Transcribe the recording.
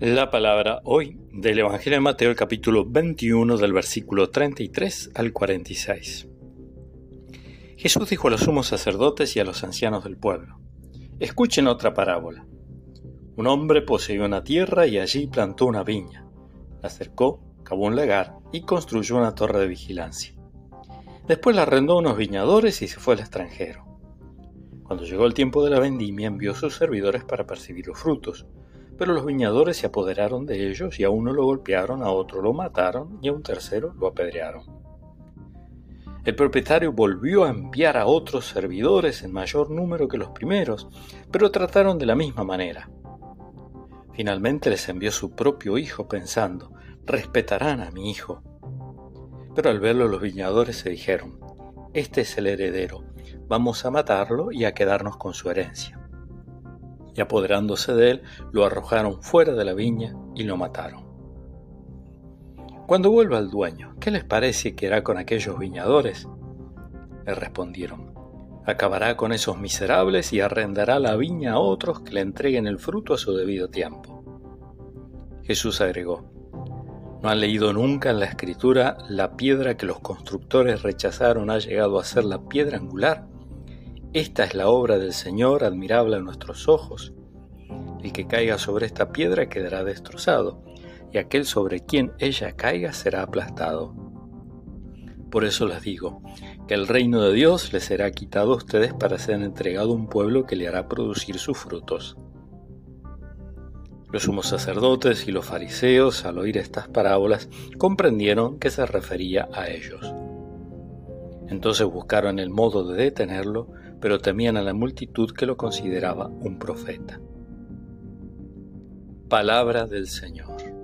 La palabra hoy del Evangelio de Mateo, el capítulo 21, del versículo 33 al 46. Jesús dijo a los sumos sacerdotes y a los ancianos del pueblo, escuchen otra parábola. Un hombre poseyó una tierra y allí plantó una viña. La acercó, cavó un lagar y construyó una torre de vigilancia. Después la arrendó a unos viñadores y se fue al extranjero. Cuando llegó el tiempo de la vendimia envió sus servidores para percibir los frutos pero los viñadores se apoderaron de ellos y a uno lo golpearon, a otro lo mataron y a un tercero lo apedrearon. El propietario volvió a enviar a otros servidores en mayor número que los primeros, pero trataron de la misma manera. Finalmente les envió su propio hijo pensando, respetarán a mi hijo. Pero al verlo los viñadores se dijeron, este es el heredero, vamos a matarlo y a quedarnos con su herencia y apoderándose de él, lo arrojaron fuera de la viña y lo mataron. Cuando vuelva el dueño, ¿qué les parece que hará con aquellos viñadores? Le respondieron, acabará con esos miserables y arrendará la viña a otros que le entreguen el fruto a su debido tiempo. Jesús agregó, ¿no han leído nunca en la escritura la piedra que los constructores rechazaron ha llegado a ser la piedra angular? Esta es la obra del Señor, admirable a nuestros ojos. El que caiga sobre esta piedra quedará destrozado, y aquel sobre quien ella caiga será aplastado. Por eso les digo, que el reino de Dios les será quitado a ustedes para ser entregado a un pueblo que le hará producir sus frutos. Los sumos sacerdotes y los fariseos, al oír estas parábolas, comprendieron que se refería a ellos. Entonces buscaron el modo de detenerlo, pero temían a la multitud que lo consideraba un profeta. Palabra del Señor.